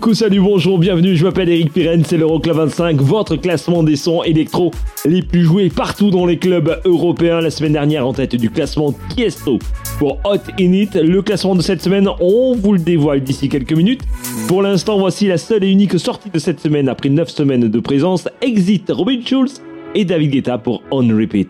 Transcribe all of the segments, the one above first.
coucou, salut, bonjour, bienvenue, je m'appelle Eric Pirenne, c'est l'Euroclub 25, votre classement des sons électro les plus joués partout dans les clubs européens. La semaine dernière, en tête du classement Tiesto pour Hot Init. Le classement de cette semaine, on vous le dévoile d'ici quelques minutes. Pour l'instant, voici la seule et unique sortie de cette semaine après 9 semaines de présence. Exit Robin Schulz et David Guetta pour On Repeat.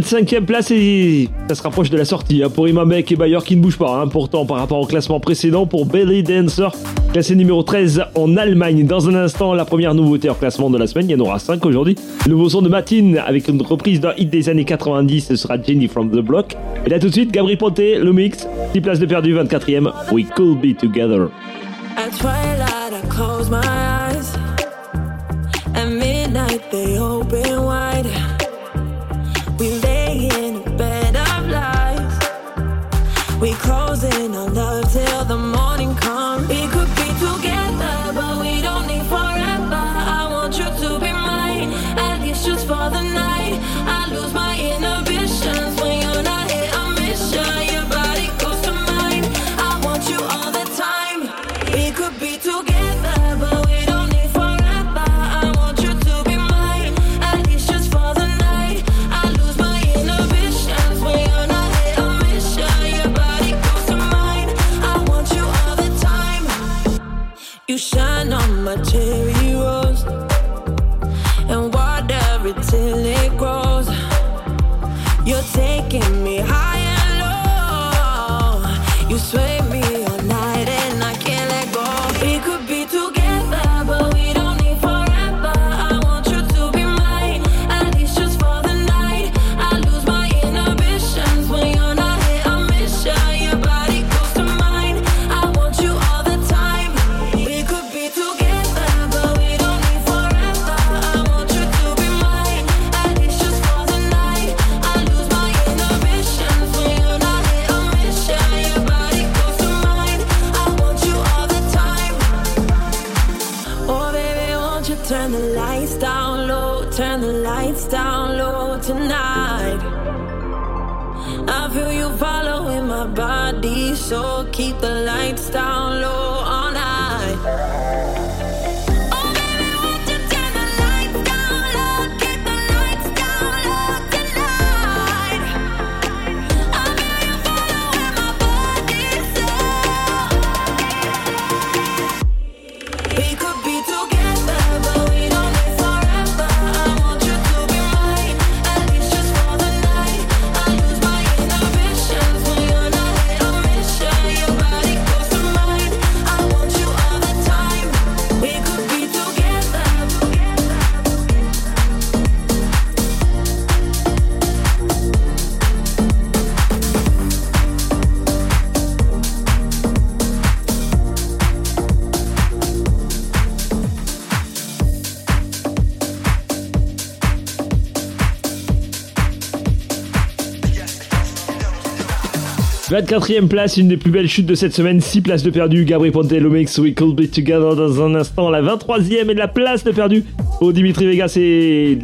25e place et ça se rapproche de la sortie hein, pour Imamek et Bayer qui ne bougent pas. Hein, pourtant, par rapport au classement précédent, pour Belly Dancer, classé numéro 13 en Allemagne. Dans un instant, la première nouveauté en classement de la semaine, il y en aura 5 aujourd'hui. Le nouveau son de Matine avec une reprise d'un hit des années 90, ce sera Jenny from the Block. Et là tout de suite, Gabriel Ponté, le mix, 6 places de perdu, 24e, We Could Be Together. At twilight, I close my eyes. At midnight, they open wide. We close. down. 24ème place, une des plus belles chutes de cette semaine, 6 places de perdu. Gabri Ponte, Lomix, We Could Be Together dans un instant. La 23ème et la place de perdu au Dimitri Vegas et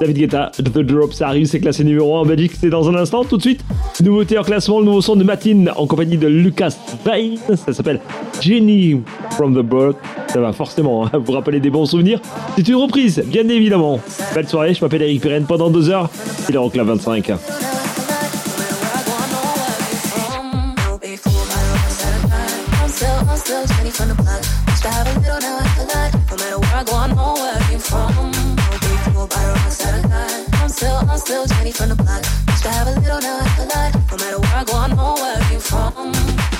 David Guetta. The Drop, ça arrive, c'est classé numéro 1 en Belgique, c'est dans un instant. Tout de suite, nouveauté en classement, le nouveau son de Matine en compagnie de Lucas Vine. Ça s'appelle Jenny from the Bird. Ça va forcément hein, vous rappeler des bons souvenirs. C'est une reprise, bien évidemment. Belle soirée, je m'appelle Eric Pirenne pendant deux heures. C'est l'Euroclub 25. Still Jenny from the block. Used to have a little, now I have a lot. No matter where I go, I know where I came from. Don't be fooled by the rocks that I got. I'm still, I'm still Jenny from the block. Used to have a little, now I have a lot. No matter where I go, I know where I came from.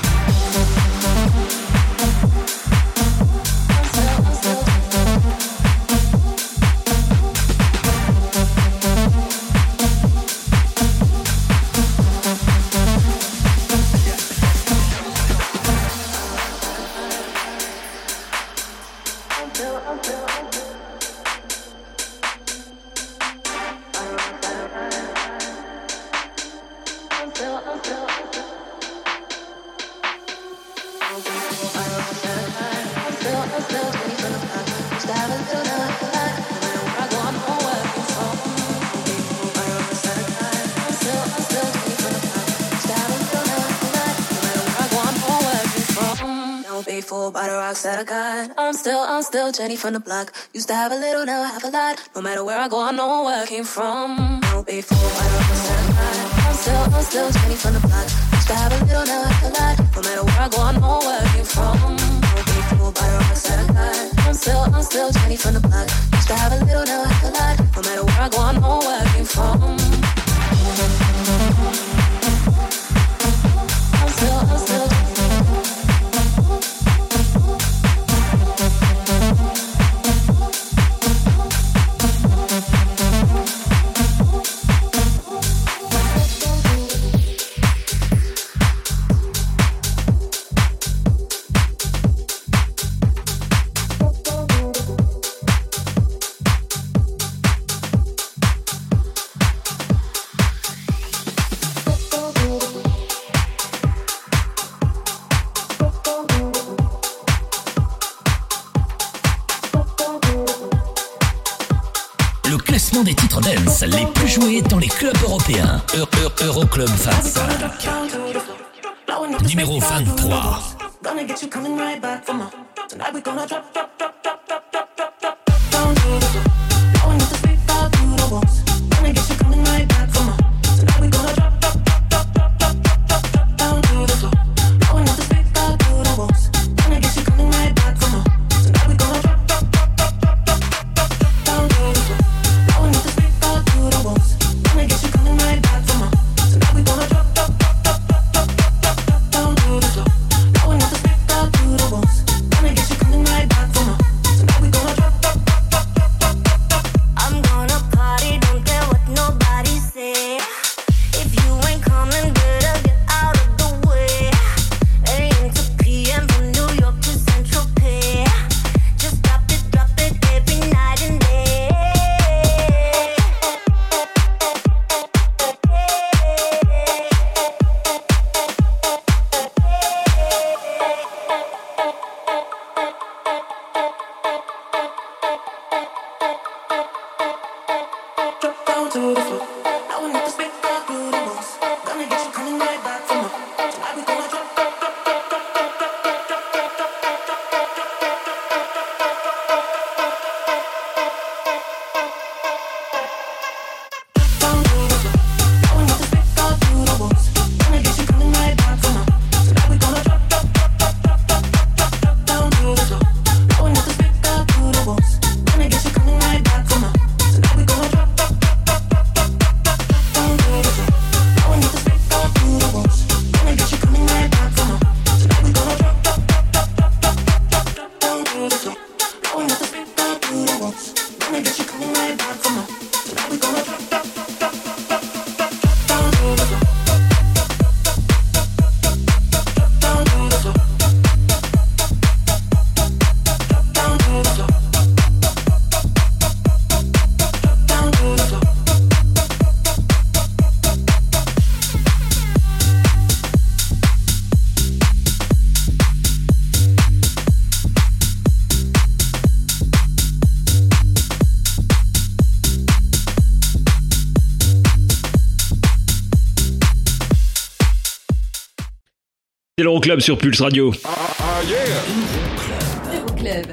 Still, Jenny from the block. Used to have a little, now I have a lot. No matter where I go, I know where I came from. Oh, Don't be fooled by the rocks that I got. I'm still, I'm still Jenny from the block. Used to have a little, now I have a lot. No matter where I go, I know where I came from. Oh, Don't be fooled by the rocks that I got. I'm still, I'm still Jenny from the block. Used to have a little, now I have a lot. No matter where I go, I know where I came from. Get you coming right back for more. Tonight we gonna drop, drop, drop, drop, drop, l'Euroclub sur Pulse Radio.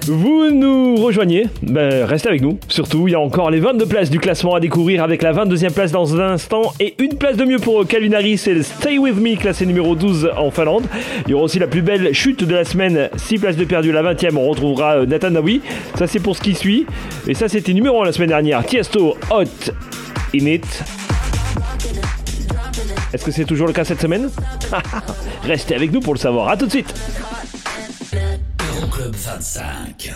Vous nous rejoignez, ben, restez avec nous. Surtout, il y a encore les 22 places du classement à découvrir avec la 22e place dans un instant et une place de mieux pour Calvin Harris le Stay With Me classé numéro 12 en Finlande. Il y aura aussi la plus belle chute de la semaine, 6 places de perdu, la 20e, on retrouvera euh, Nathan Dawi. Ça c'est pour ce qui suit. Et ça c'était numéro 1 la semaine dernière, Tiesto Hot In It. Est-ce que c'est toujours le cas cette semaine Restez avec nous pour le savoir. À tout de suite. Euroclub 25.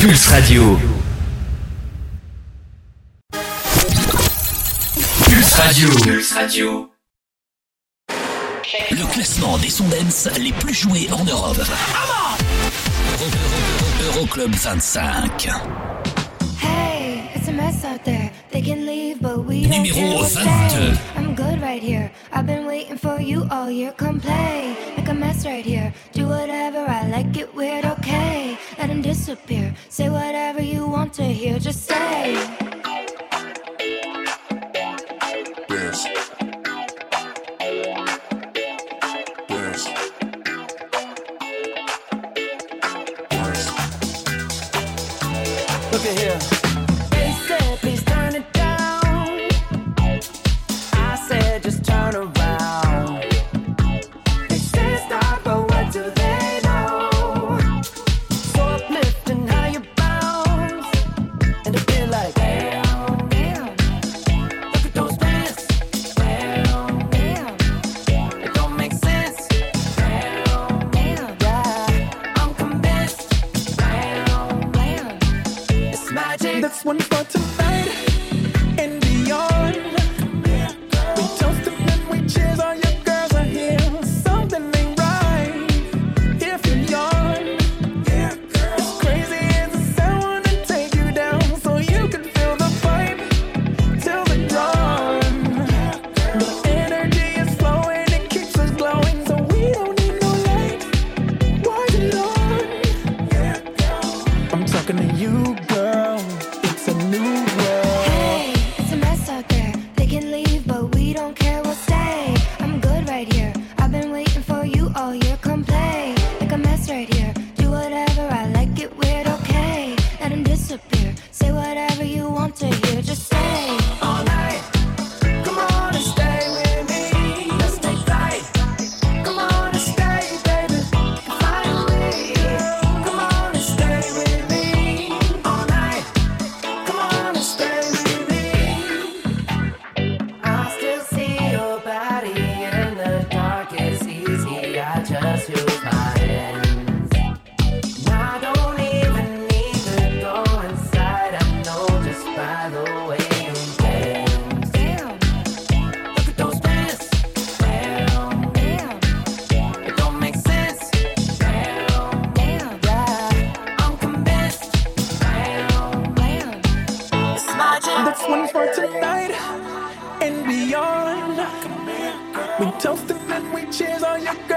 Pulse, Radio. Pulse Radio. Pulse Radio. Le classement des sons les plus joués en Europe. Euroclub 25. us out there. They can leave, but we don't Numéro care 20. I'm good right here. I've been waiting for you all year. Come play, make a mess right here. Do whatever I like, get weird, okay. Let him disappear. Say whatever you want to hear, just say. Look at here.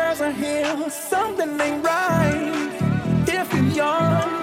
eyes are here, something ain't right. If you're young.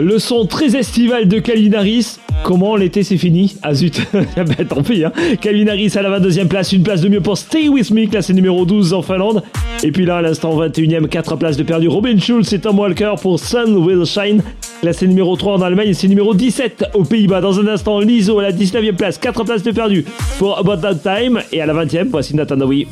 Le son très estival de Calvinaris. Comment l'été c'est fini Ah zut, ah, bah, tant pis. Hein. Calvinaris à la 22e place, une place de mieux pour Stay With Me, classé numéro 12 en Finlande. Et puis là, à l'instant 21e, 4 places de perdu. Robin Schulz et Tom Walker pour Sun Will Shine, classé numéro 3 en Allemagne c'est numéro 17 aux Pays-Bas. Dans un instant, Lizo à la 19e place, 4 places de perdu pour About That Time. Et à la 20e, voici Nathan Dowie.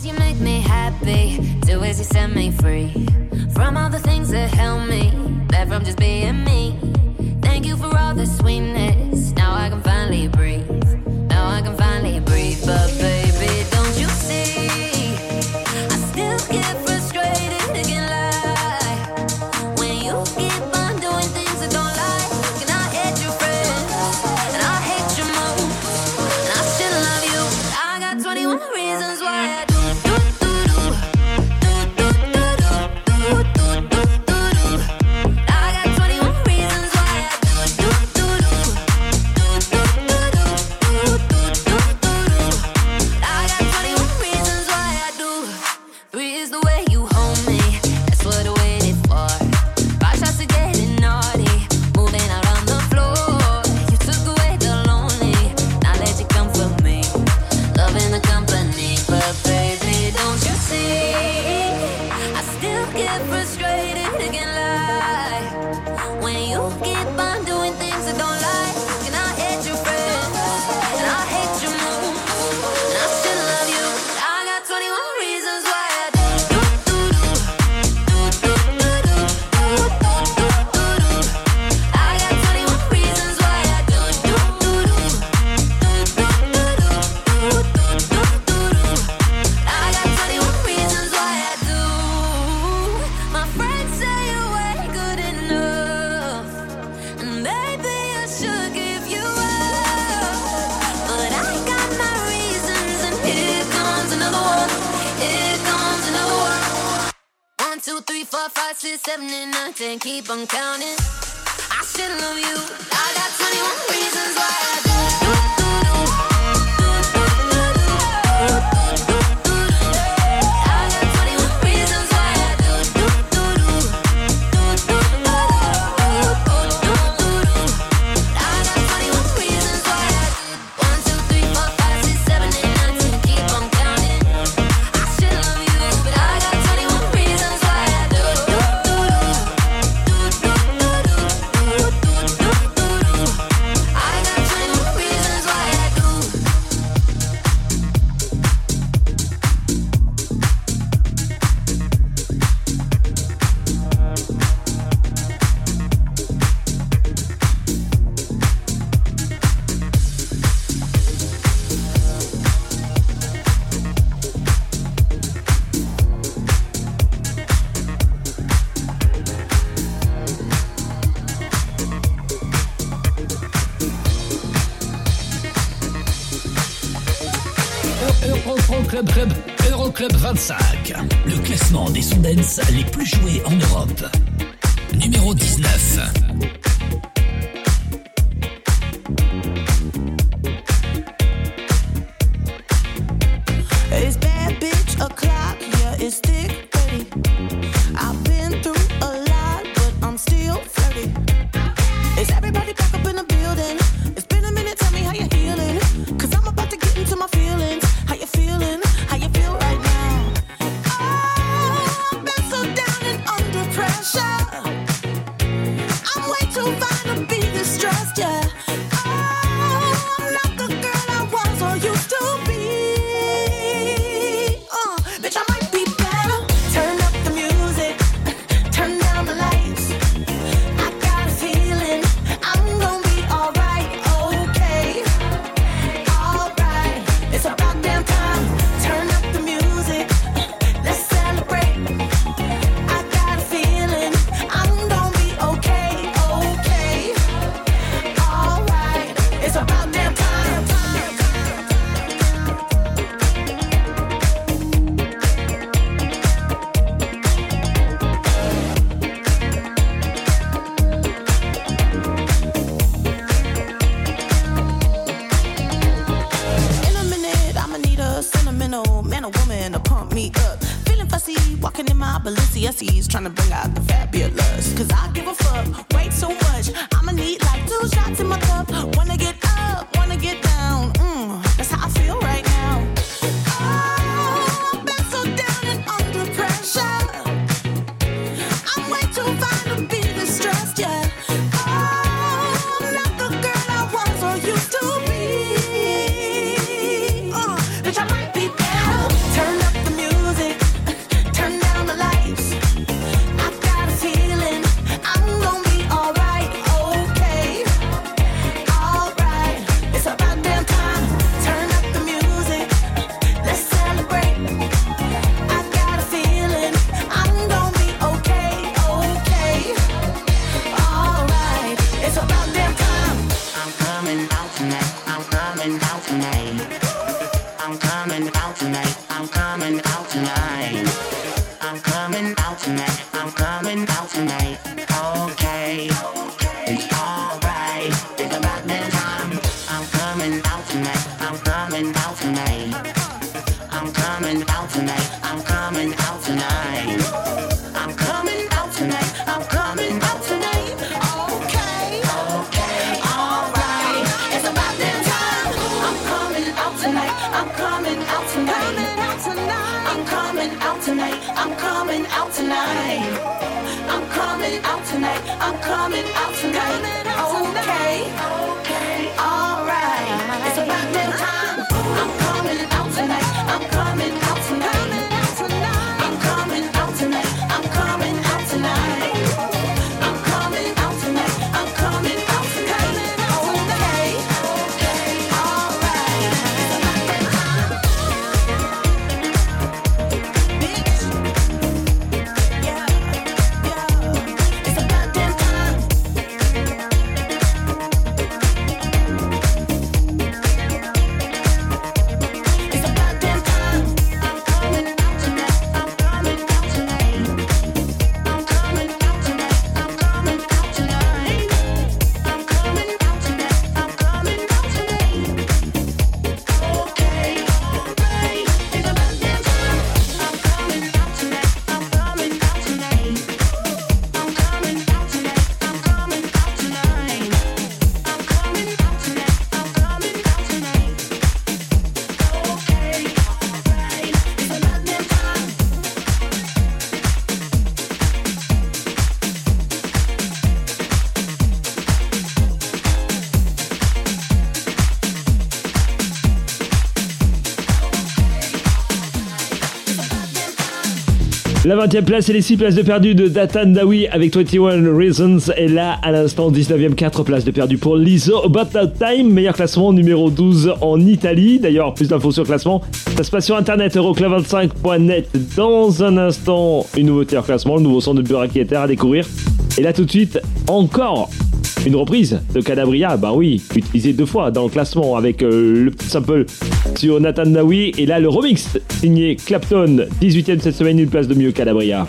La 20e place et les 6 places de perdu de Datan Dawi avec 21 Reasons. Et là, à l'instant, 19e, 4 places de perdu pour Lizzo. About Time, meilleur classement numéro 12 en Italie. D'ailleurs, plus d'infos sur le classement, ça se passe sur internet euroclub25.net. Dans un instant, une nouveauté en classement, le nouveau son de Burak à découvrir. Et là, tout de suite, encore une reprise de Calabria, bah oui, utilisé deux fois dans le classement avec euh, le petit sample sur Nathan Dawi et là le remix signé Clapton, 18ème cette semaine, une place de mieux Calabria.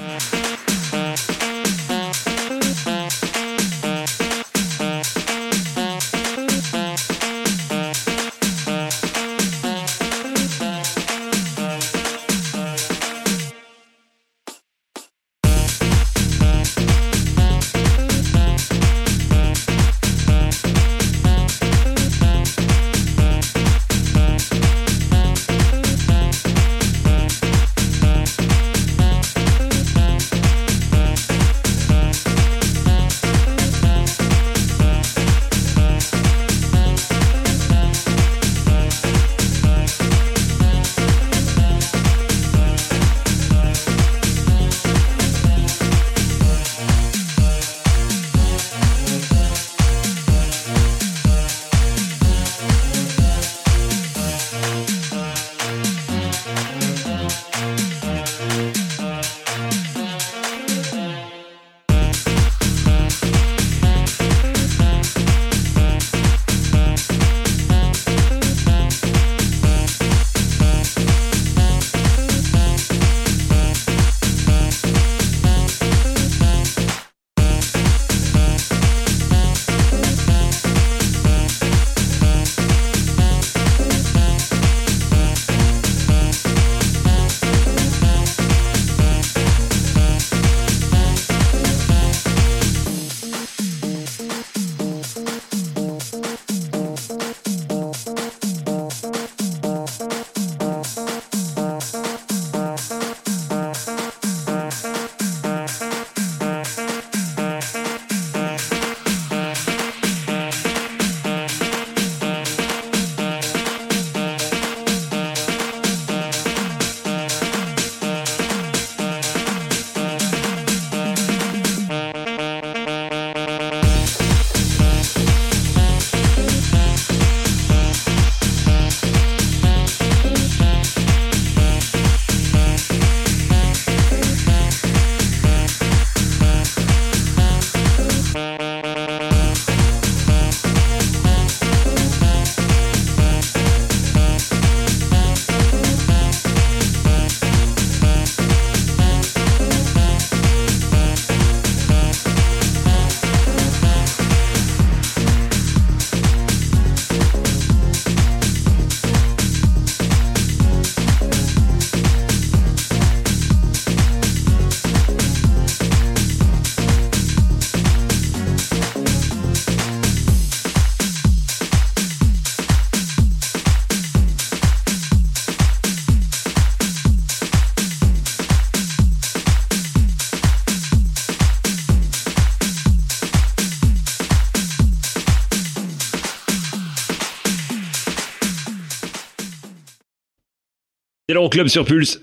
C'est l'Euroclub sur Pulse.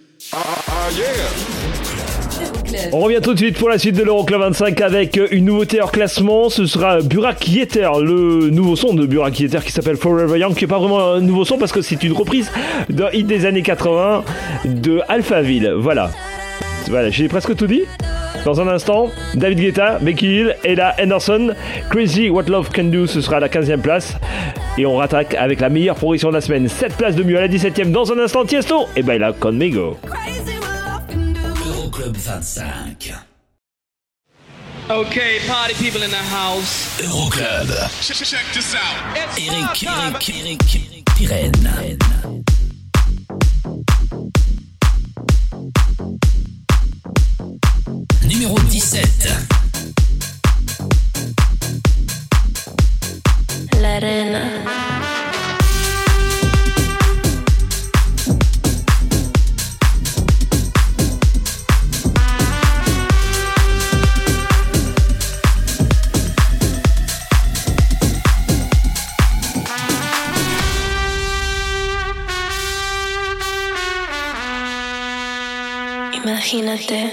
On revient tout de suite pour la suite de l'Euroclub 25 avec une nouveauté hors classement. Ce sera Burak Yeter, le nouveau son de Burak Yeter qui s'appelle Forever Young, qui n'est pas vraiment un nouveau son parce que c'est une reprise d'un hit des années 80 de Alphaville. Voilà. Voilà, j'ai presque tout dit. Dans un instant, David Guetta, Becky Hill, Ella Henderson, Crazy What Love Can Do, ce sera à la 15e place. Et on rattaque avec la meilleure progression de la semaine. 7 places de mieux à la 17e. Dans un instant, Tiesto et Baila Conmigo. Euroclub 25. Okay, party people in the house. Euroclub. Check, check this out. It's Eric. Eric, Eric, Eric Pirenne. Numéro 17. La arena. Imagínate,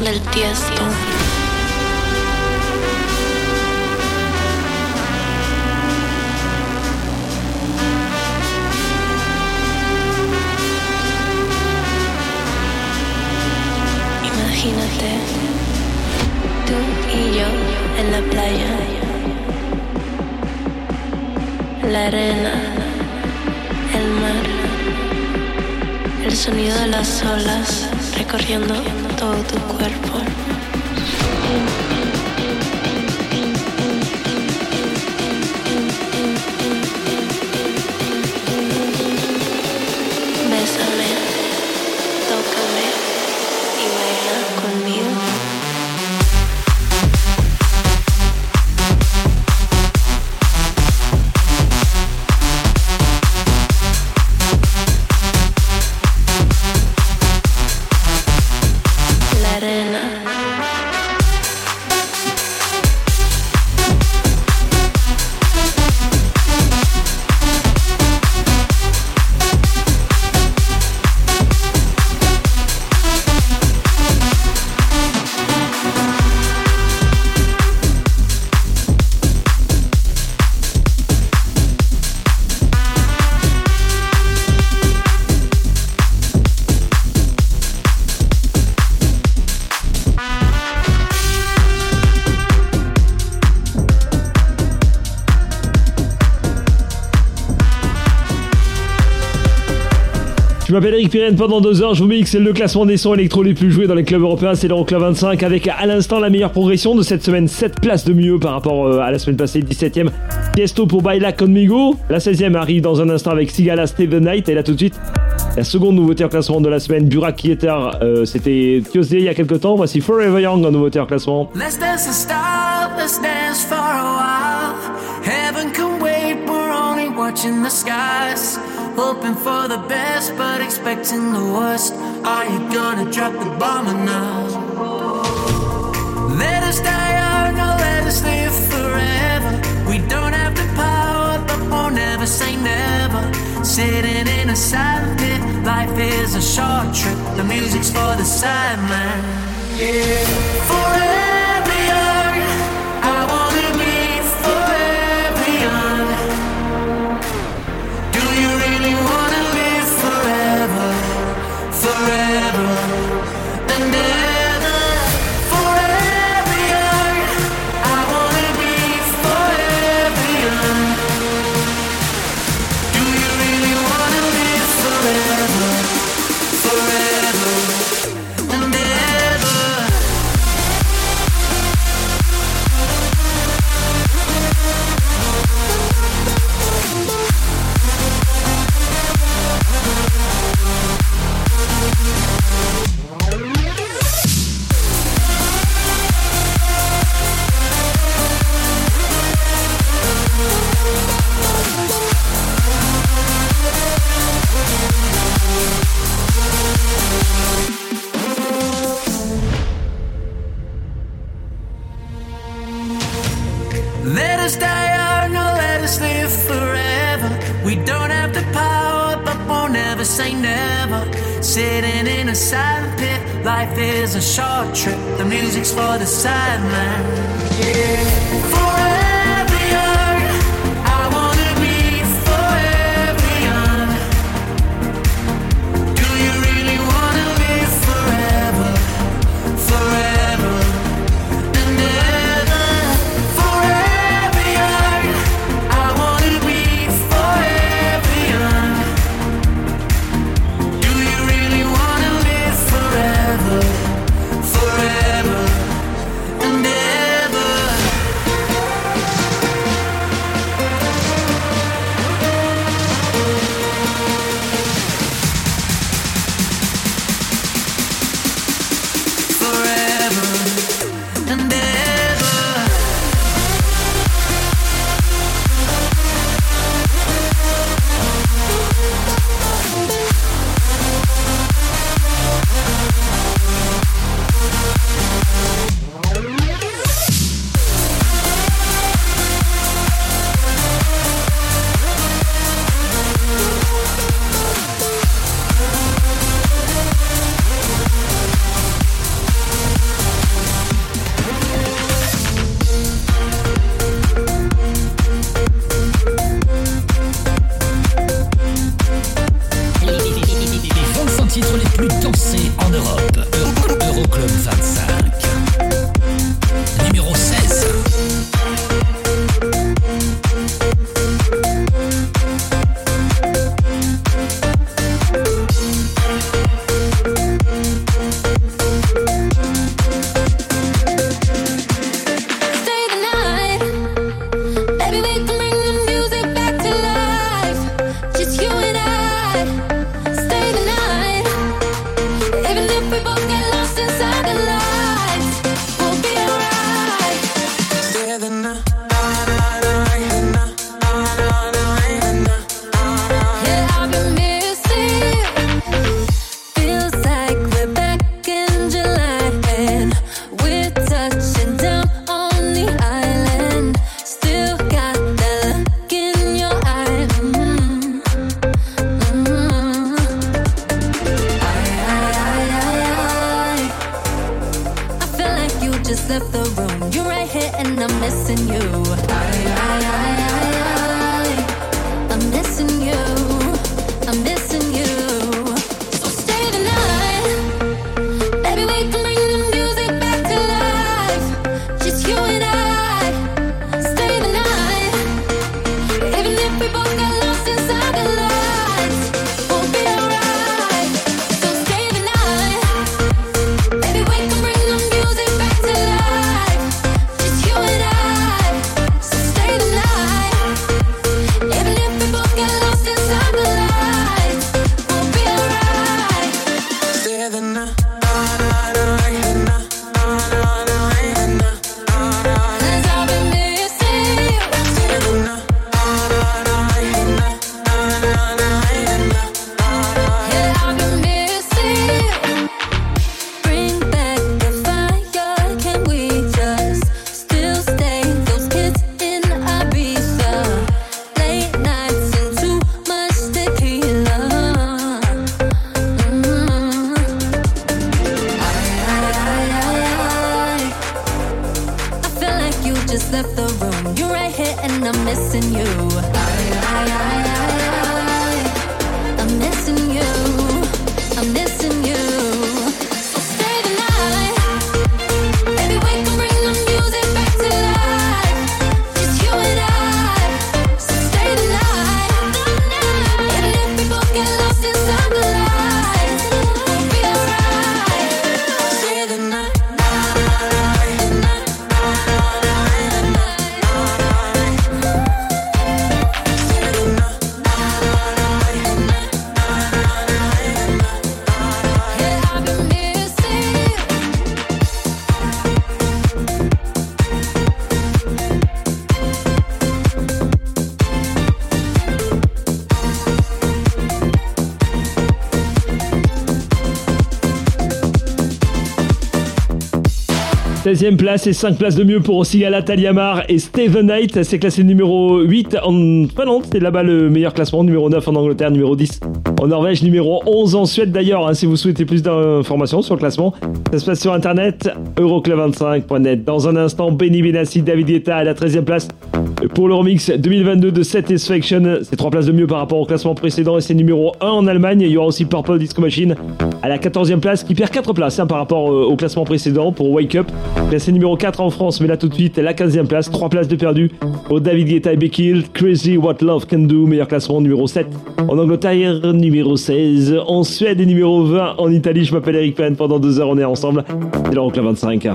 del 10. Je m'appelle Eric Pirenne. Pendant deux heures, je vous mixe le classement des sons électro les plus joués dans les clubs européens, c'est l'Euroclub 25 avec à l'instant la meilleure progression de cette semaine, 7 places de mieux par rapport euh, à la semaine passée, 17ème Tiesto pour Baila Conmigo, la 16ème arrive dans un instant avec Sigala Stay the Night et là tout de suite la seconde nouveauté en classement de la semaine, Burak Kietar, euh, c'était Tuesday il y a quelques temps, voici Forever Young en nouveauté en classement. Let's dance stop, let's dance for a while. Heaven can wait, we're only watching the skies. Hoping for the best, but expecting the worst. Are you gonna drop the bomb or not? Let us die young or let us live forever. We don't have the power, but we'll never say never. Sitting in a silent pit, life is a short trip. The music's for the sideman. Yeah. Forever say never. Sitting in a silent pit, life is a short trip. The music's for the sideman. Yeah. 16e place et 5 places de mieux pour Sigala Taliamar et Steven Knight. C'est classé numéro 8 en Finlande. C'est là-bas le meilleur classement. Numéro 9 en Angleterre, numéro 10 en Norvège, numéro 11 en Suède d'ailleurs. hein, si vous souhaitez plus d'informations sur le classement, ça se passe sur internet euroclub25.net. Dans un instant, Benny Benassi, David Guetta à la 13e place pour le remix 2022 de Satisfaction. C'est 3 places de mieux par rapport au classement précédent et c'est numéro 1 en Allemagne. Il y aura aussi Purple Disco Machine à la 14e place qui perd 4 places hein, par rapport euh, au classement précédent pour Wake Up. Classé numéro 4 en France, mais là tout de suite la 15e place, 3 places de perdu au David Guetta et Becky. Crazy What Love Can Do, meilleur classement numéro 7 en Angleterre, numéro 16 en Suède et numéro 20 en Italie. Je m'appelle Eric Penn, pendant deux heures on est ensemble. C'est l'Euroclub 25.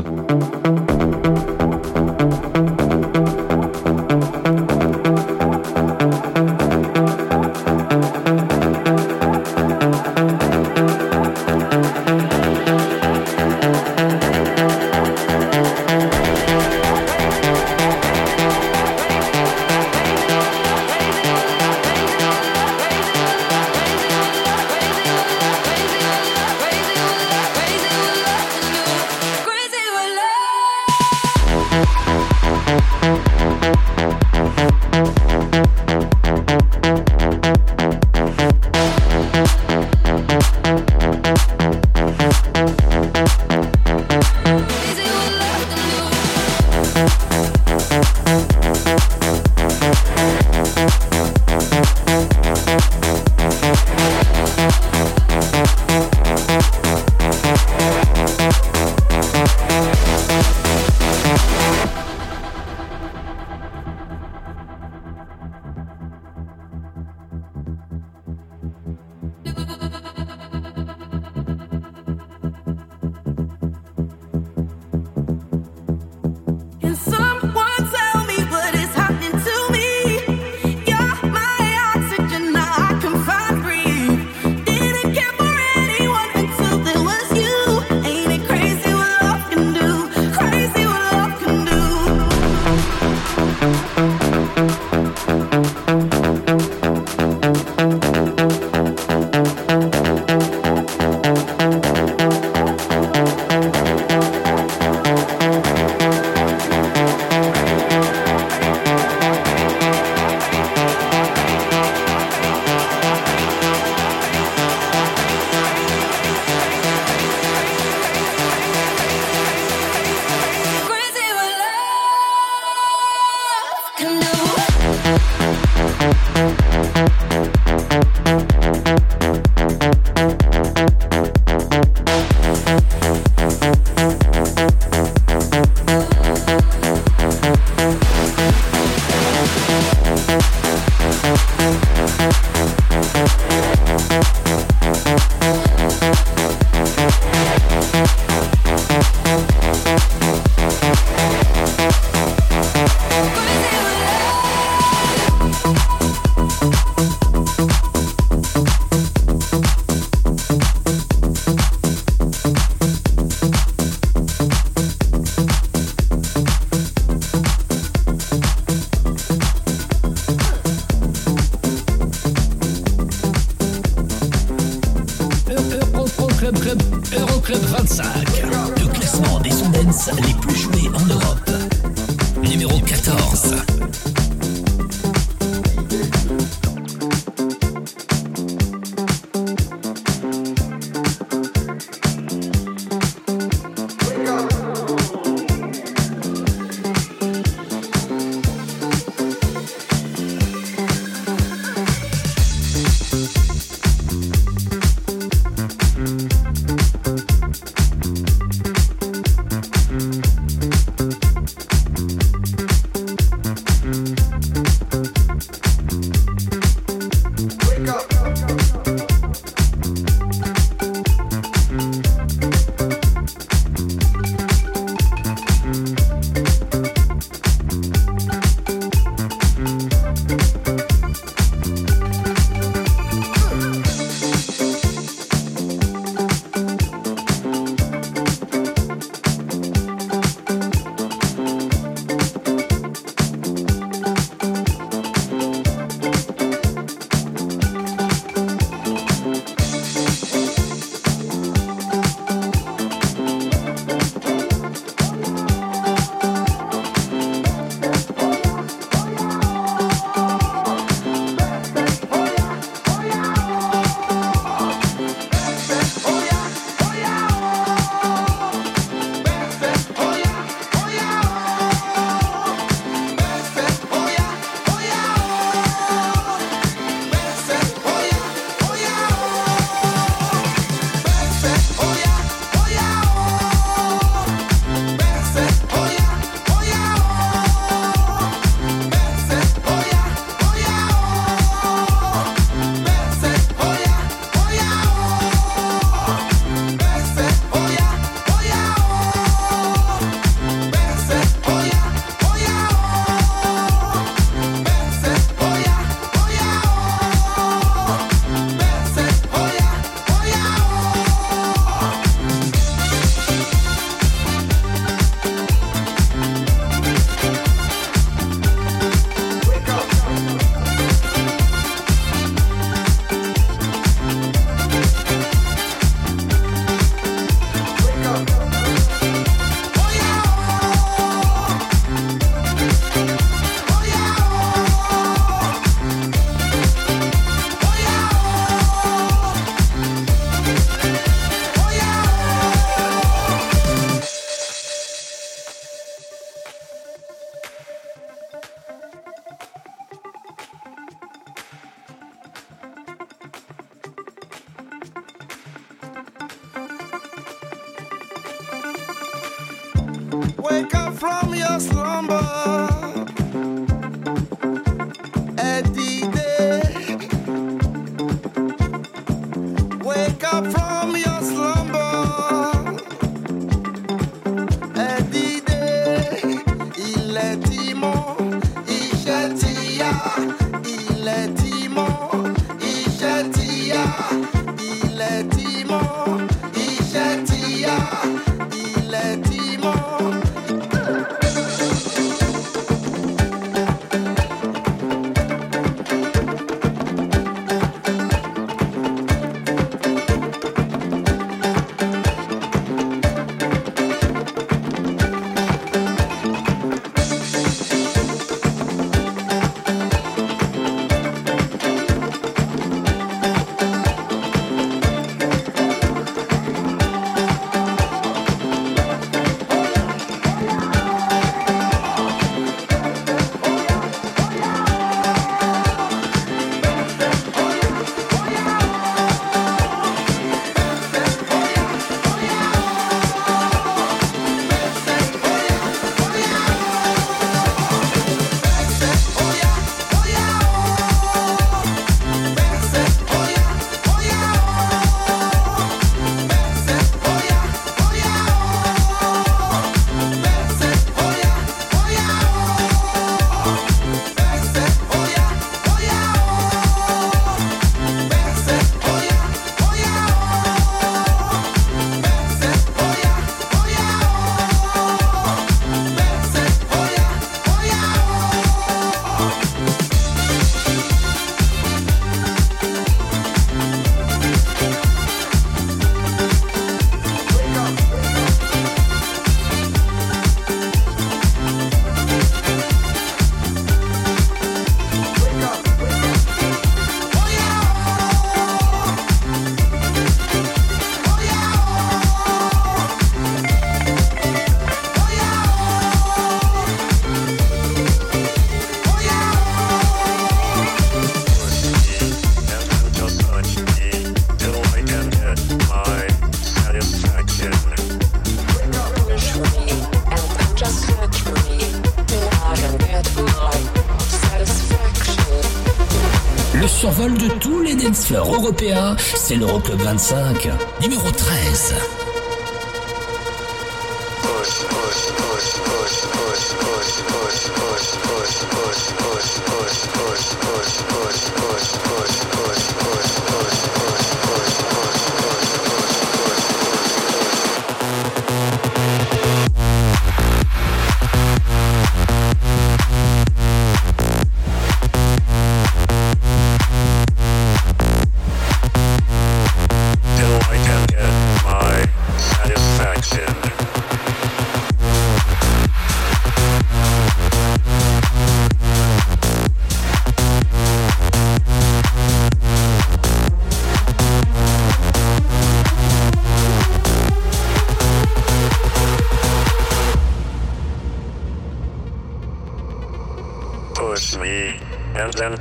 C'est l'Euroclub 25, numéro 13.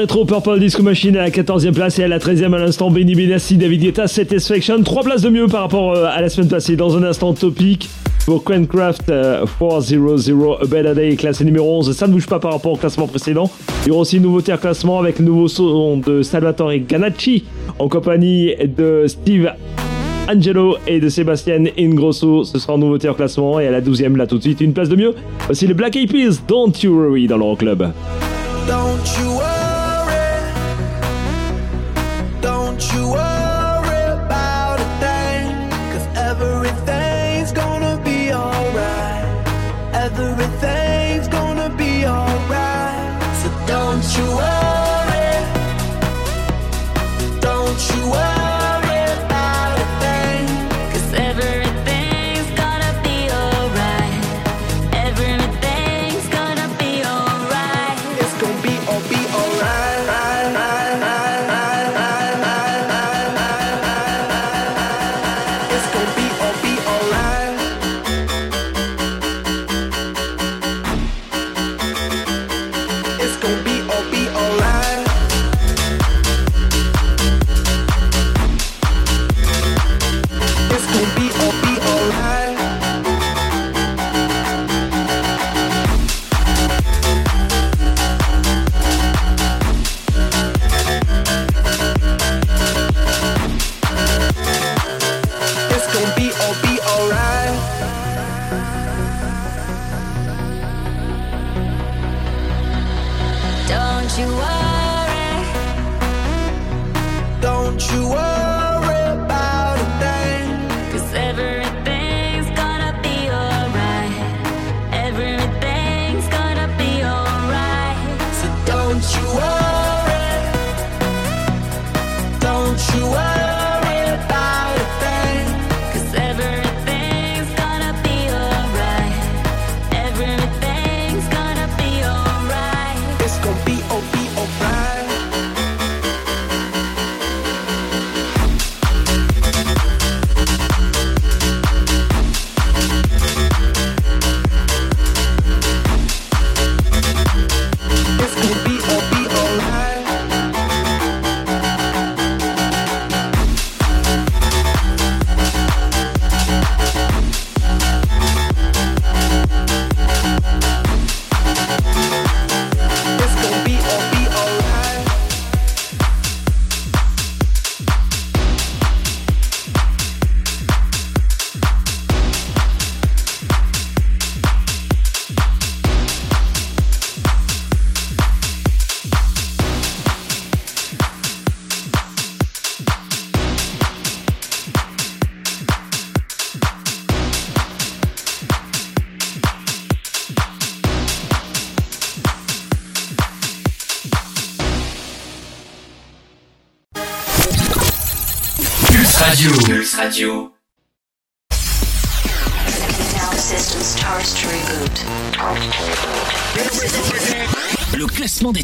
Rétro, Purple Disco Machine à la 14e place et à la 13e à l'instant, Benny Benassi, David Guetta, Satisfaction. 3 places de mieux par rapport euh, à la semaine passée. Dans un instant, Topic. pour Craft euh, 400 A Better Day, classé numéro 11. Ça ne bouge pas par rapport au classement précédent. Il y aura aussi une nouveauté en classement avec le nouveau son de Salvatore Ganacci en compagnie de Steve Angelo et de Sébastien Ingrosso. Ce sera en nouveauté en classement et à la 12e là tout de suite une place de mieux. Voici le Black Eyed Peas, Don't You Worry dans l'Euroclub. Don't you worry.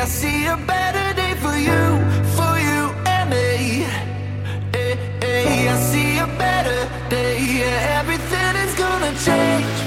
I see a better day for you, for you and me. Hey, hey, I see a better day. Yeah, everything is gonna change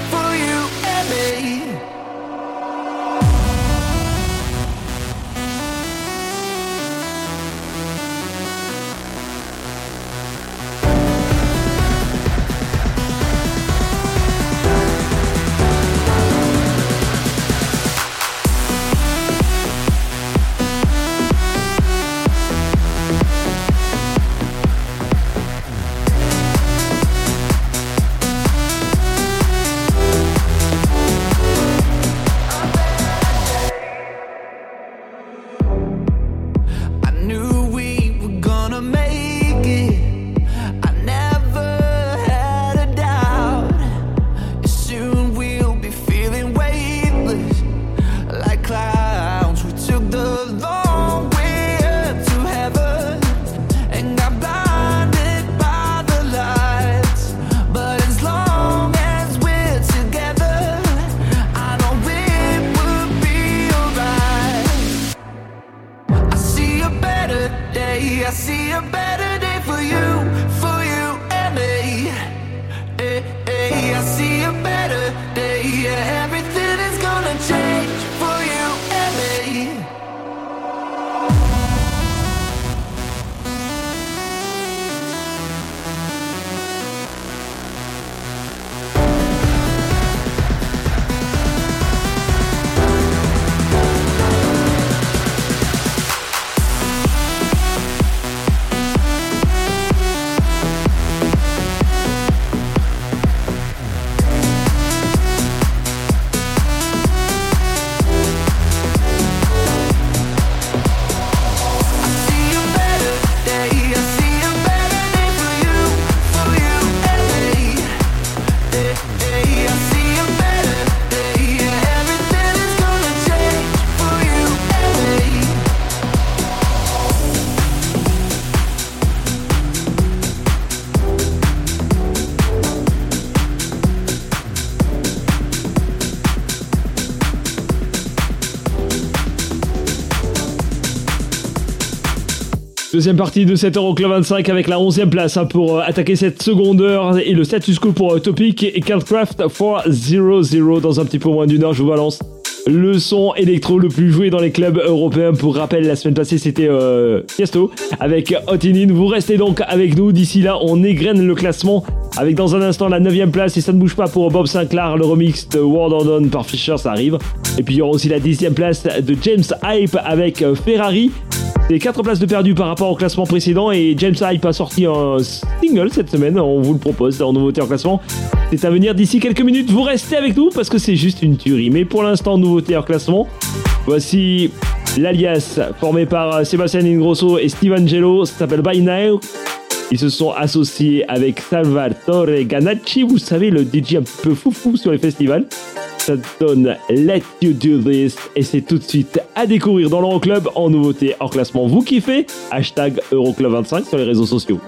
Deuxième partie de cette Euroclub 25 avec la 11e place hein, pour euh, attaquer cette seconde heure et le status quo pour euh, Topic et Cardcraft 4-0-0 dans un petit peu moins d'une heure. Je vous balance le son électro le plus joué dans les clubs européens. Pour rappel, la semaine passée c'était euh, avec Hot In. Vous restez donc avec nous. D'ici là, on égrène le classement avec dans un instant la 9 place et ça ne bouge pas pour Bob Sinclair. Le remix de World Order par Fisher, ça arrive. Et puis il y aura aussi la 10 place de James Hype avec euh, Ferrari. C'est 4 places de perdu par rapport au classement précédent et James Hype a sorti un single cette semaine, on vous le propose en nouveauté en classement. C'est à venir d'ici quelques minutes, vous restez avec nous parce que c'est juste une tuerie. Mais pour l'instant, nouveauté en classement. Voici l'alias formé par Sébastien Ingrosso et Steve Angelo, ça s'appelle By Now. Ils se sont associés avec Salvatore Ganacci, vous savez, le DJ un peu foufou sur les festivals. Ça donne Let You Do This et c'est tout de suite à découvrir dans l'Euroclub en nouveauté hors classement. Vous kiffez? Hashtag Euroclub25 sur les réseaux sociaux.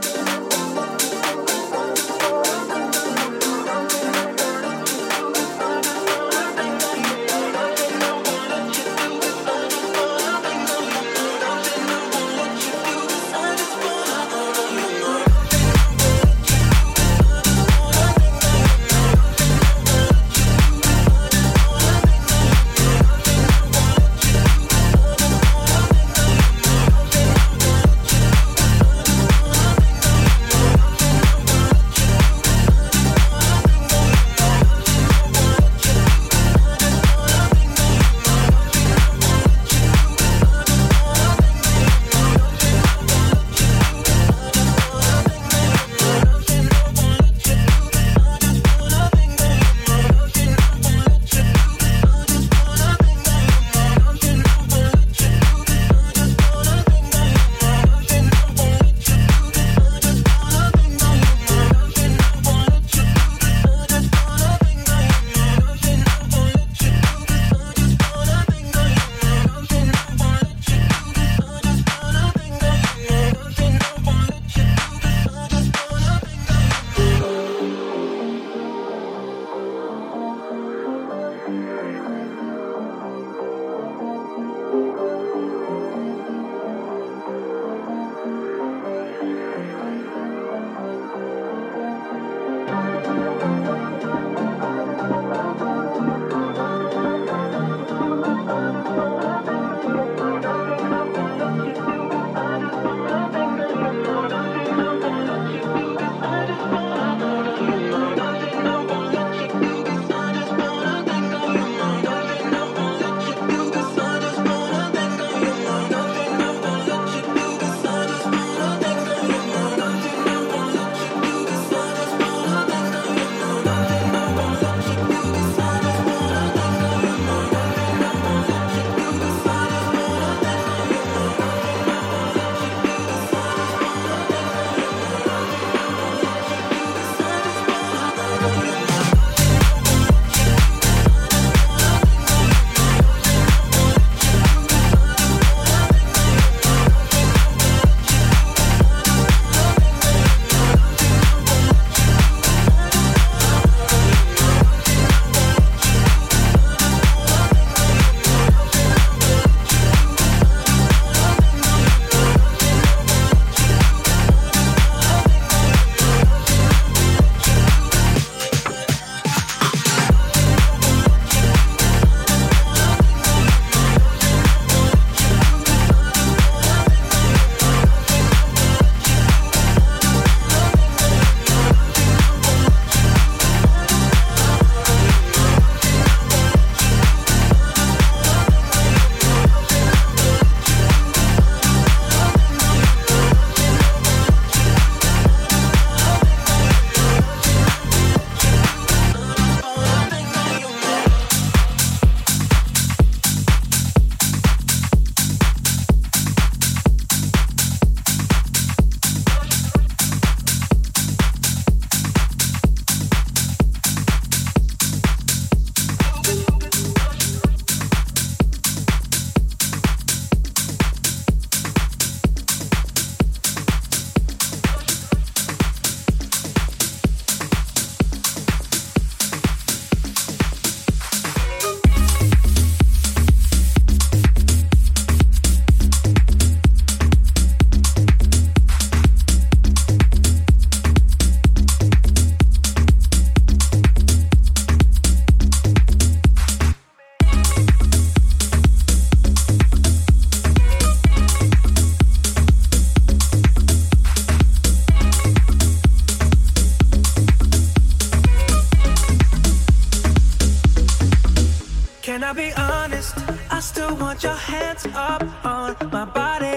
Up on my body.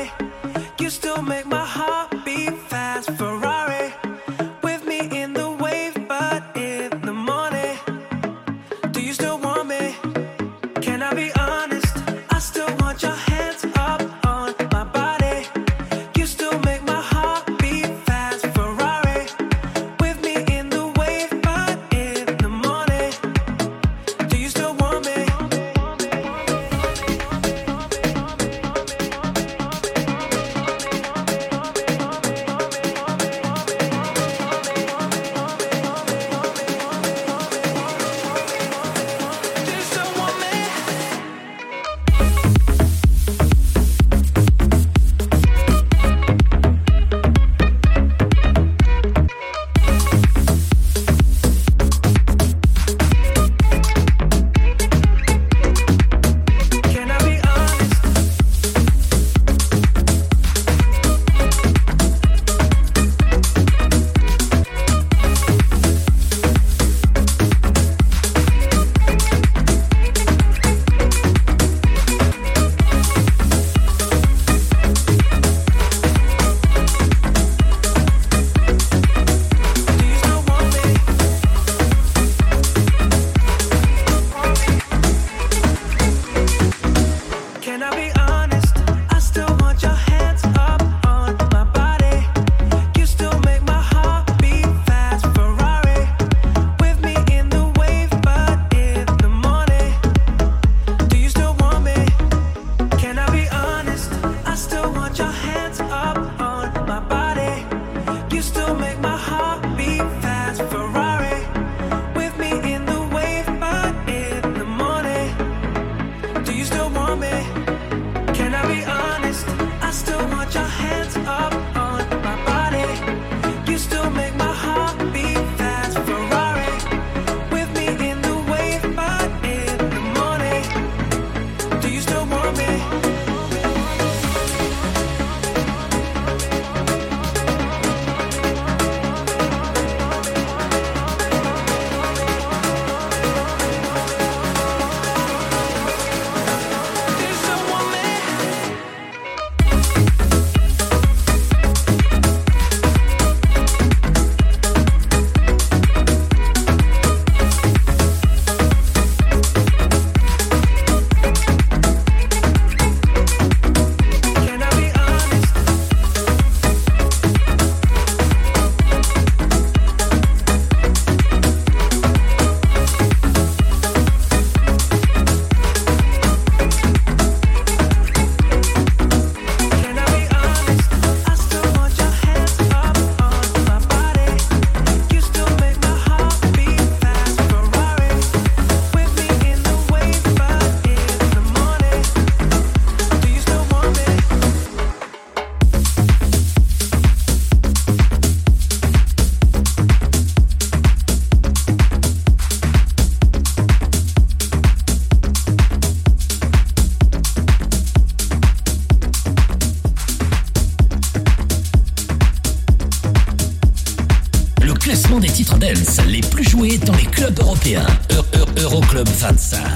Euroclub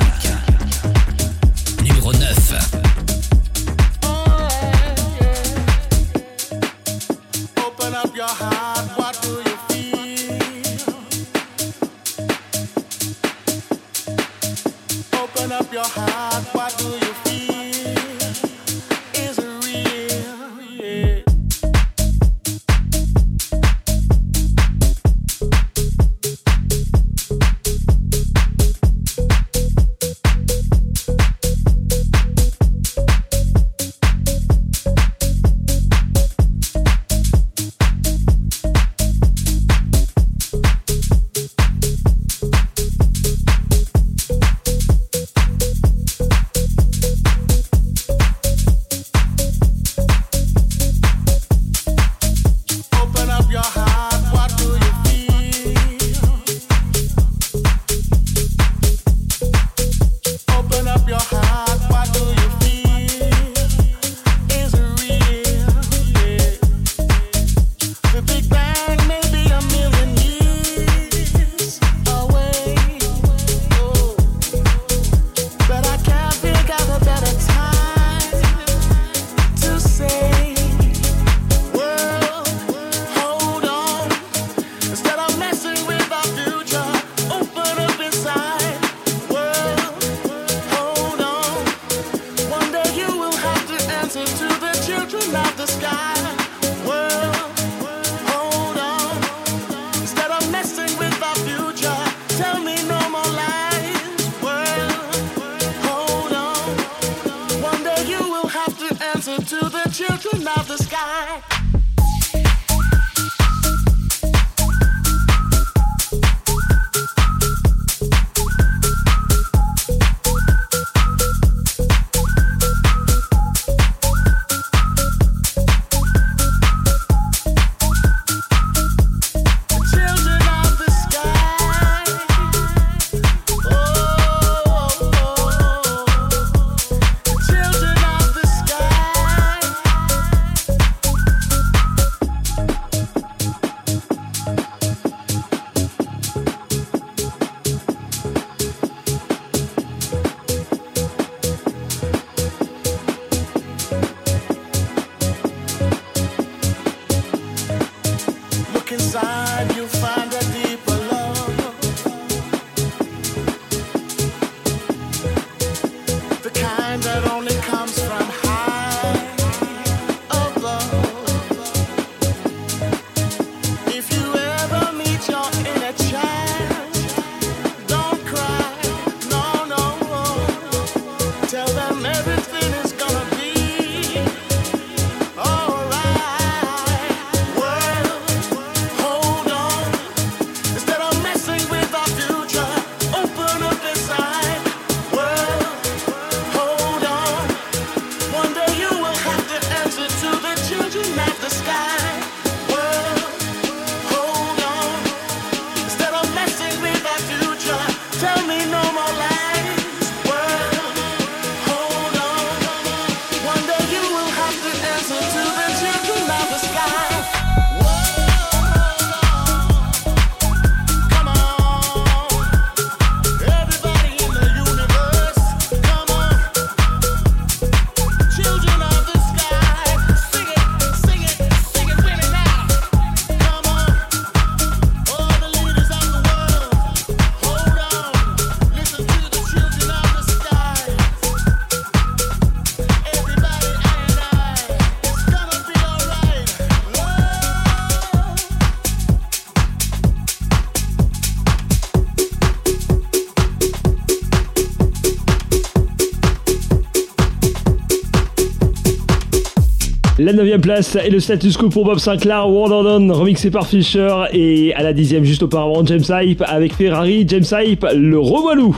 place et le status quo pour Bob Sinclair, On, remixé par Fisher. Et à la 10 juste auparavant, James Hype avec Ferrari. James Hype, le revoilou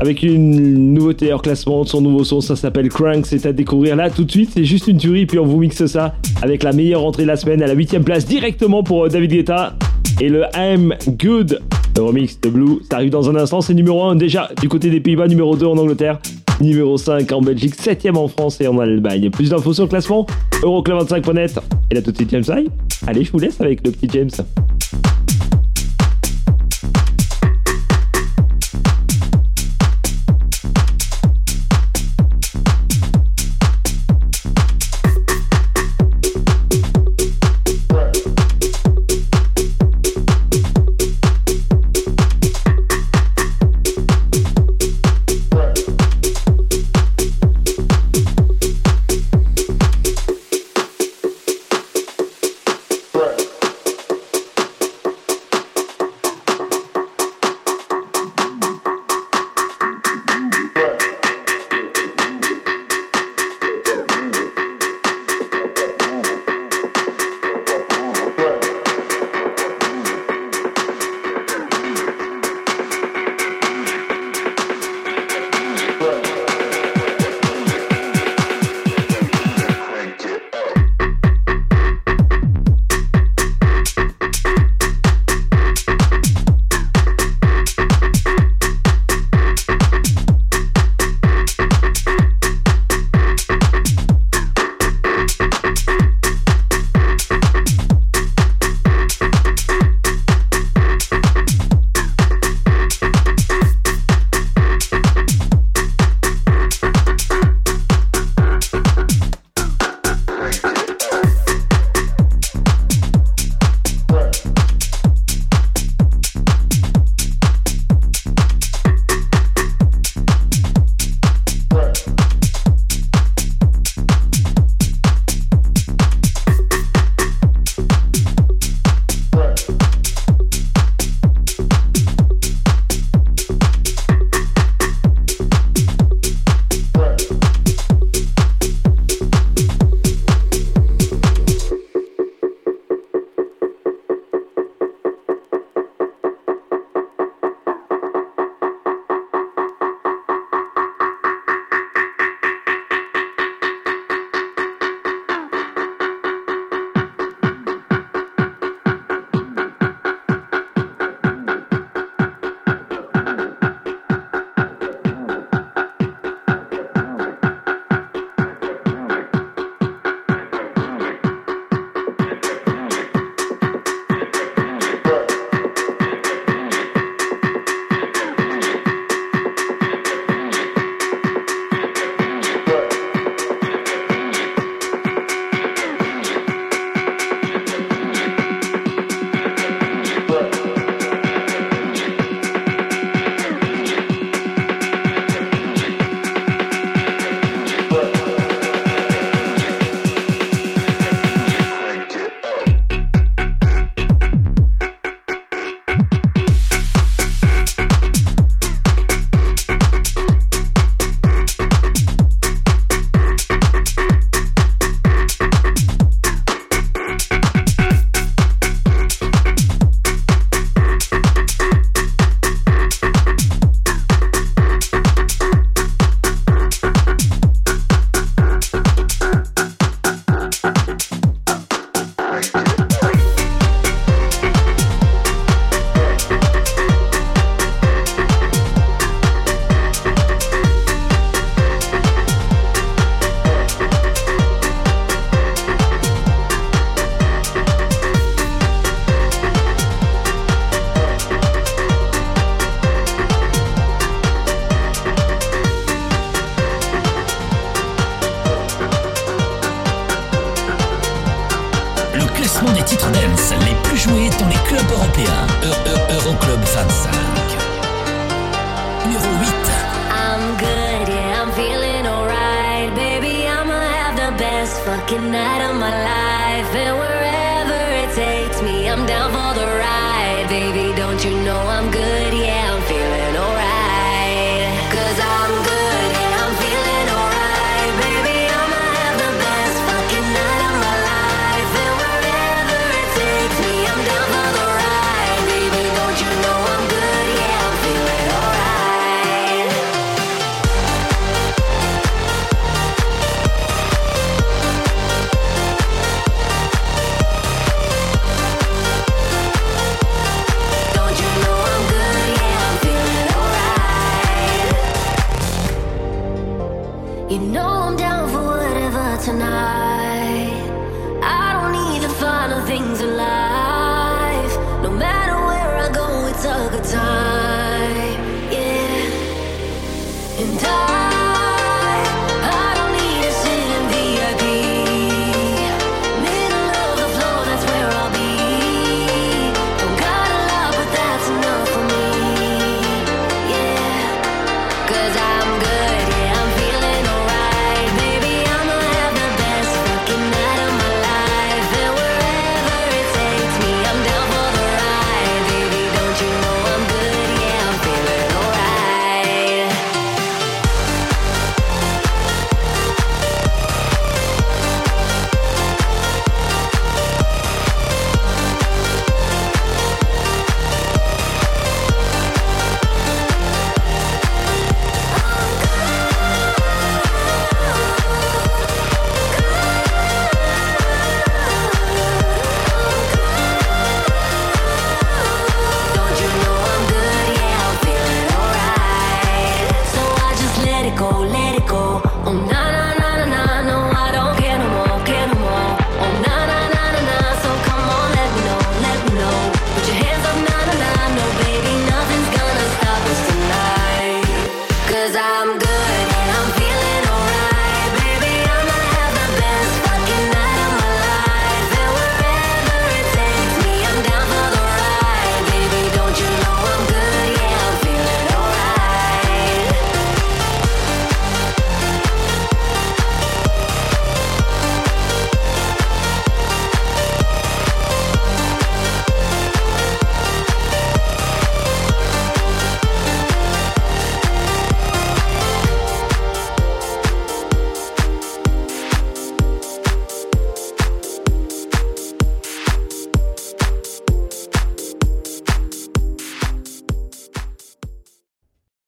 avec une nouveauté hors classement, son nouveau son, ça s'appelle Crank, c'est à découvrir là tout de suite, c'est juste une tuerie, puis on vous mixe ça avec la meilleure entrée de la semaine à la 8 place directement pour euh, David Guetta et le I'm Good, le remix de Blue, ça arrive dans un instant, c'est numéro 1 déjà du côté des Pays-Bas, numéro 2 en Angleterre, numéro 5 en Belgique, 7ème en France et en Allemagne. Plus d'infos sur le classement, euroclub25.net et là tout de suite James. Allez, je vous laisse avec le petit James.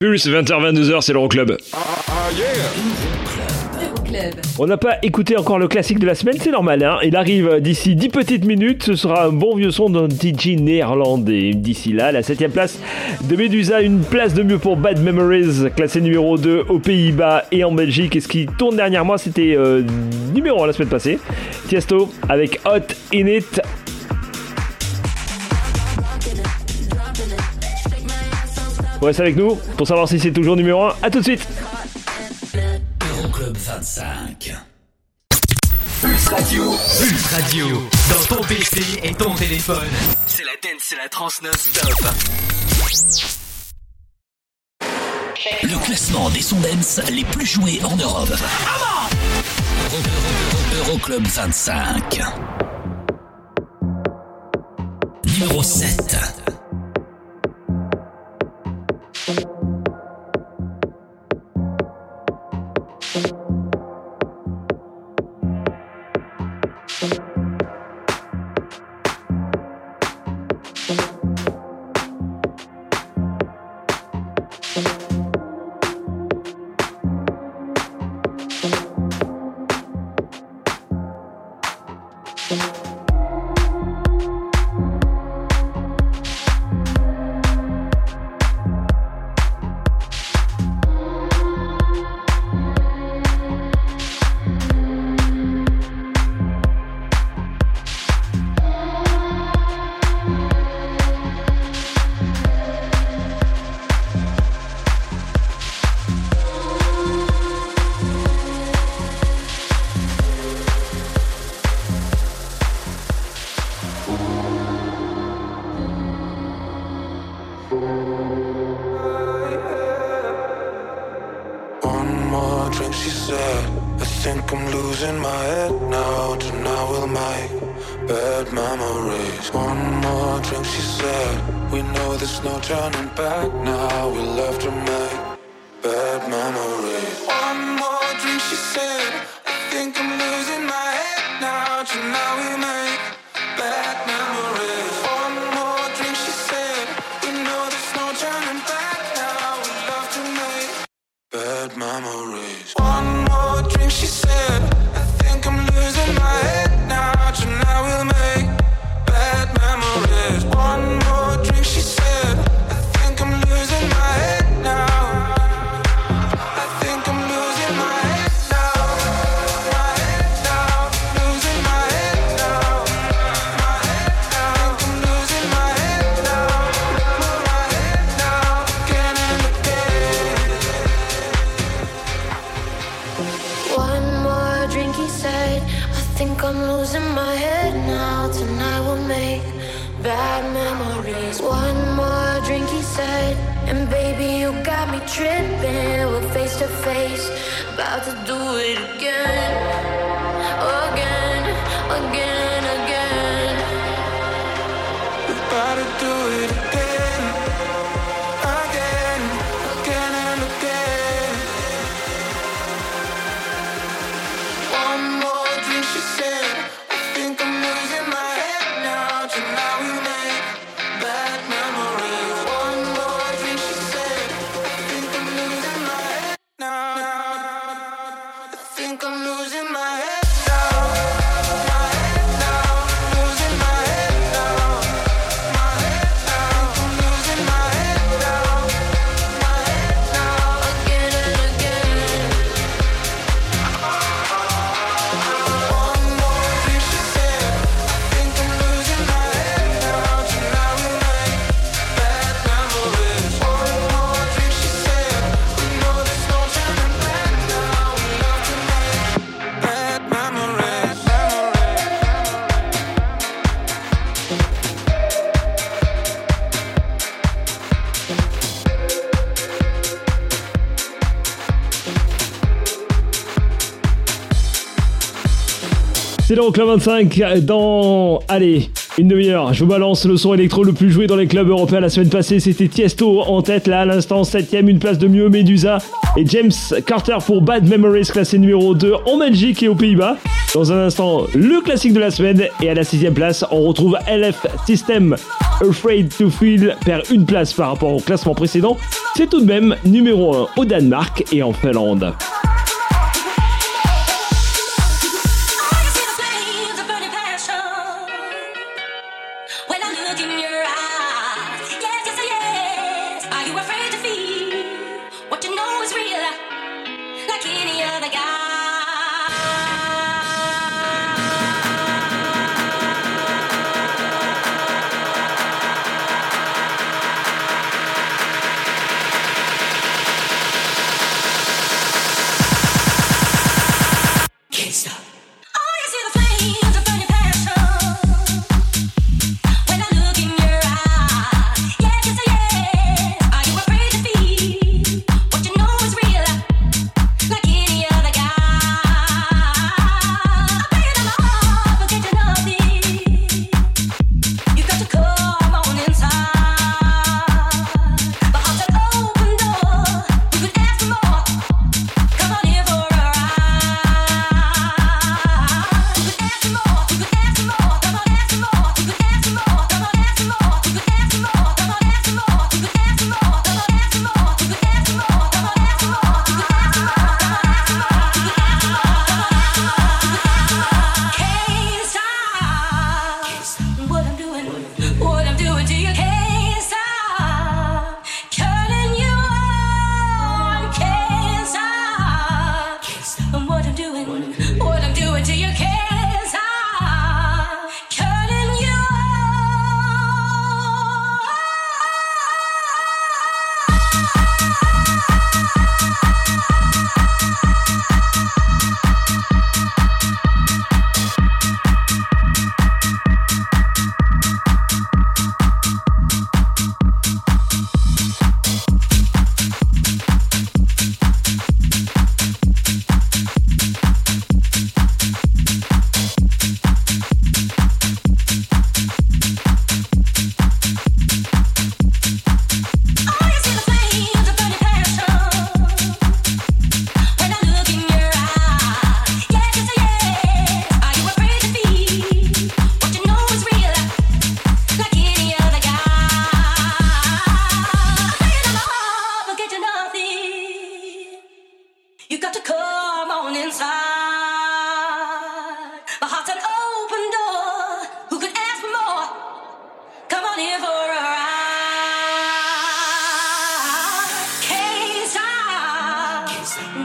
Pulse, 20h-22h, c'est l'Euroclub. Ah, ah, yeah. On n'a pas écouté encore le classique de la semaine, c'est normal. Hein Il arrive d'ici 10 petites minutes. Ce sera un bon vieux son d'un DJ néerlandais. D'ici là, la 7 place de Medusa, une place de mieux pour Bad Memories, classé numéro 2 aux Pays-Bas et en Belgique. Et ce qui tourne dernièrement, c'était euh, numéro 1 la semaine passée. Tiesto avec Hot In It Reste avec nous pour savoir si c'est toujours numéro 1. A tout de suite Euroclub 25. Pulse Radio. Pulse Radio. Dans ton PC et ton téléphone. C'est la dance, c'est la trans non-stop. Le classement des sons dance les plus joués en Europe. Euroclub 25. Numéro 7. C'est l'Euroclub 25 dans, allez, une demi-heure. Je vous balance le son électro le plus joué dans les clubs européens la semaine passée. C'était Tiesto en tête, là à l'instant 7ème, une place de mieux, Medusa et James Carter pour Bad Memories, classé numéro 2 en Belgique et aux Pays-Bas. Dans un instant, le classique de la semaine. Et à la sixième place, on retrouve LF System. Afraid to Feel perd une place par rapport au classement précédent. C'est tout de même numéro 1 au Danemark et en Finlande.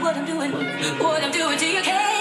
What I'm doing, what I'm doing to you can't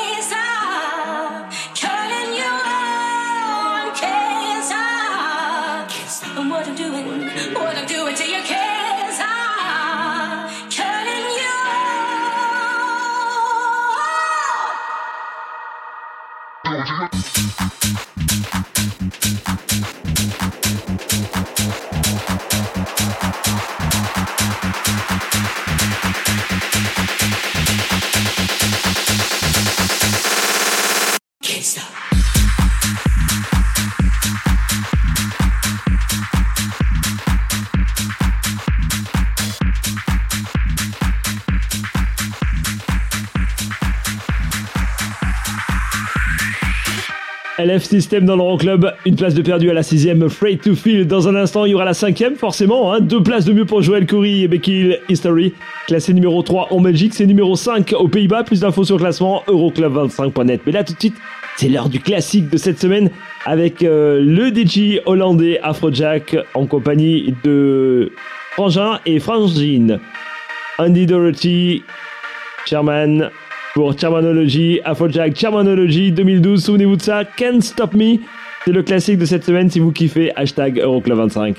LF System dans l'Euroclub, une place de perdu à la sixième, Afraid to Feel. Dans un instant, il y aura la cinquième, forcément. Hein. Deux places de mieux pour Joel Corey et Becky History. Classé numéro 3 en Belgique, c'est numéro 5 aux Pays-Bas. Plus d'infos sur le classement, Euroclub25.net. Mais là, tout de suite, c'est l'heure du classique de cette semaine avec euh, le DJ hollandais Afrojack en compagnie de Frangin et Frangine. Andy Dorothy, Chairman pour Charmanology, Afrojack Charmanology 2012. Souvenez-vous de ça, Can't Stop Me. C'est le classique de cette semaine si vous kiffez. Hashtag Euroclub25.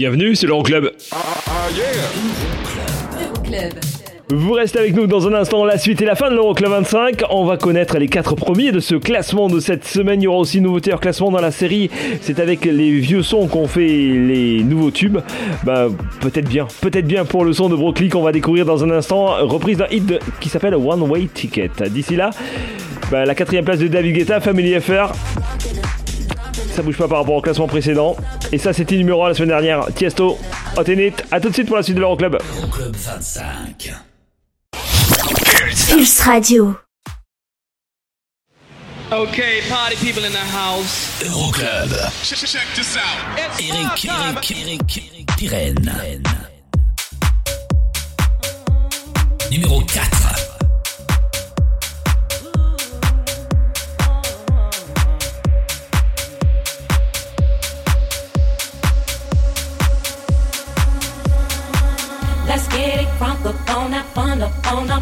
Bienvenue, c'est l'Euroclub. Euroclub. Vous restez avec nous dans un instant, la suite et la fin de l'Euroclub 25. On va connaître les quatre premiers de ce classement de cette semaine. Il y aura aussi une nouveauté hors classement dans la série. C'est avec les vieux sons qu'on fait les nouveaux tubes. Bah, peut-être bien, peut-être bien pour le son de Brooklyn qu'on va découvrir dans un instant. Reprise d'un hit de- qui s'appelle One Way Ticket. D'ici là, bah, la quatrième place de David Guetta, Family Affair. Ça bouge pas par rapport au classement précédent. Et ça, c'était numéro 1 la semaine dernière. Tiesto, Hot and It. À tout de suite pour la suite de l'Euroclub. Euroclub 25. Pulse Radio. Okay, party people in the house. Euroclub. Check, check this out. Eric. Eric, Eric, Eric Pirenne. Numéro 4.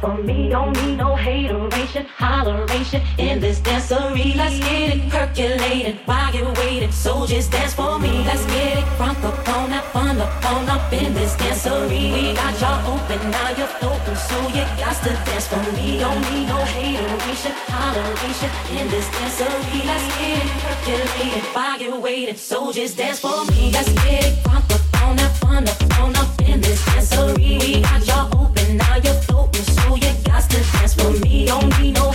For me, don't need no hateration, holleration in this dancery. Let's get it percolating while you're waiting, so just dance for me. Let's get it crunk up on that fun up up in this dancery. We got y'all open, now you're open, so you got to dance for me. Don't need no hateration, holleration in this dancery. Let's get it percolating while you're waiting, so just dance for me. Let's get it crunk up on up up in this dancery. We got y'all Don't need no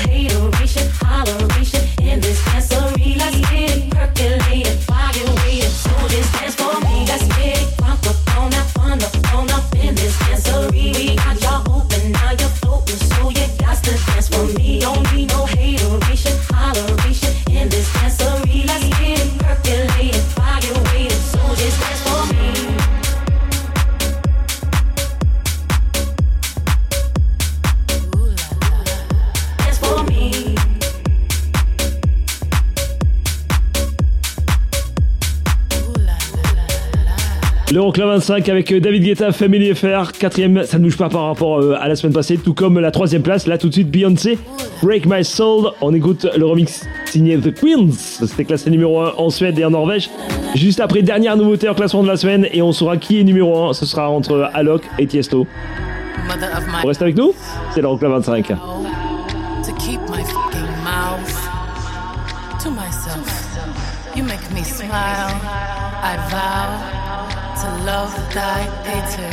L'Euroclub 25 avec euh, David Guetta, Family Affair. Quatrième, ça ne bouge pas par rapport euh, à la semaine passée, tout comme la troisième place. Là, tout de suite, Beyoncé, Break My Soul. On écoute le remix signé The Queens. C'était classé numéro 1 en Suède et en Norvège. Juste après, dernière nouveauté en classement de la semaine. Et on saura qui est numéro 1. Ce sera entre Alok et Tiesto. On reste avec nous? C'est 25. make me smile. I vow to love thy hater.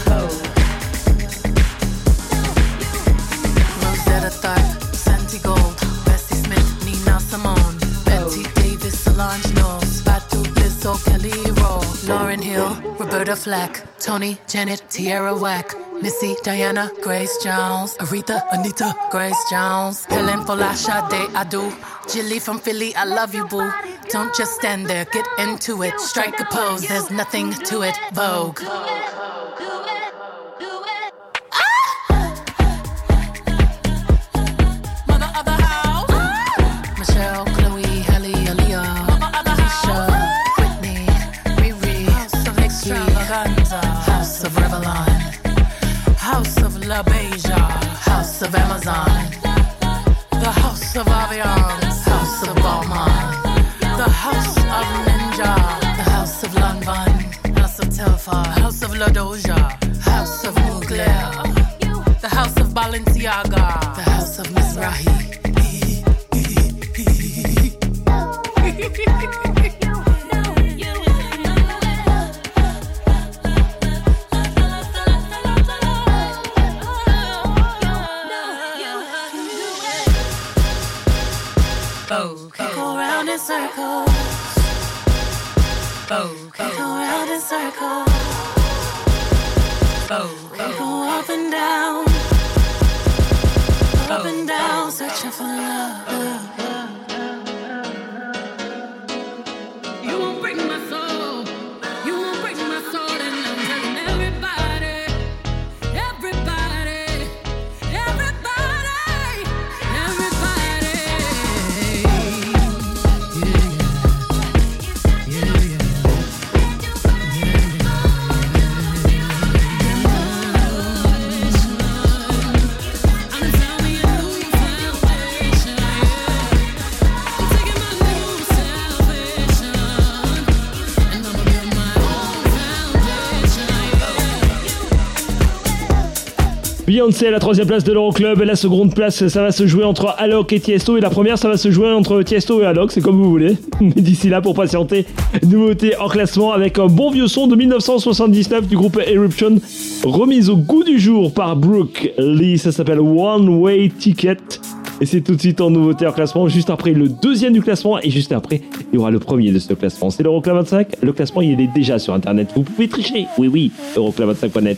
Roberta Flack, Tony, Janet, Tierra Whack. Missy, Diana, Grace Jones, Aretha, Anita, Grace Jones, Helen Folasha, De Adu, Jilly from Philly, I love you, boo. Don't just stand there, get into it. Strike a pose, there's nothing to it. Vogue. Beyoncé à la troisième place de l'Euroclub. La seconde place, ça va se jouer entre Alok et Tiesto. Et la première, ça va se jouer entre Tiesto et Alok. C'est comme vous voulez. Mais d'ici là, pour patienter, nouveauté en classement avec un bon vieux son de 1979 du groupe Eruption, remise au goût du jour par Brooke Lee. Ça s'appelle One Way Ticket. Et c'est tout de suite en nouveauté en classement, juste après le deuxième du classement, et juste après, il y aura le premier de ce classement. C'est l'Euroclub 25. Le classement, il est déjà sur Internet. Vous pouvez tricher. Oui, oui, Euroclub25.net.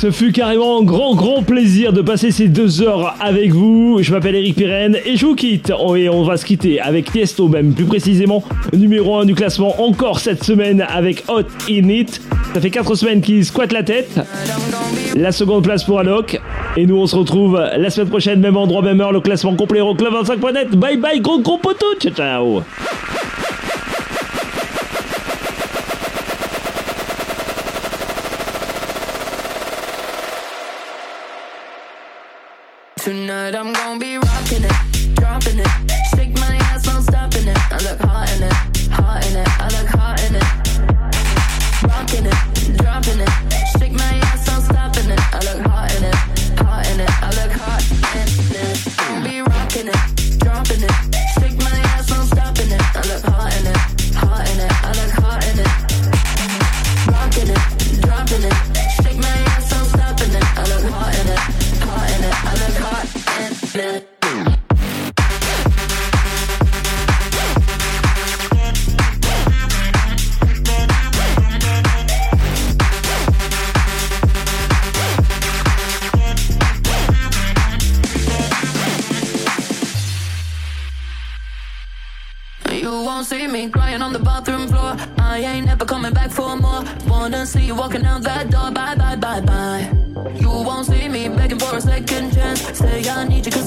Ce fut carrément un grand, grand plaisir de passer ces deux heures avec vous. Je m'appelle Eric Pirenne et je vous quitte. Oh, Et on va se quitter avec Tiesto, même plus précisément, numéro 1 du classement encore cette semaine avec Hot In It. Ça fait 4 semaines qu'il squatte la tête. La seconde place pour Alok. Et nous, on se retrouve la semaine prochaine, même endroit, même heure, le classement complet Euroclub25.net. Bye bye, gros gros poteau. Ciao, ciao. Tonight I'm gonna be I need you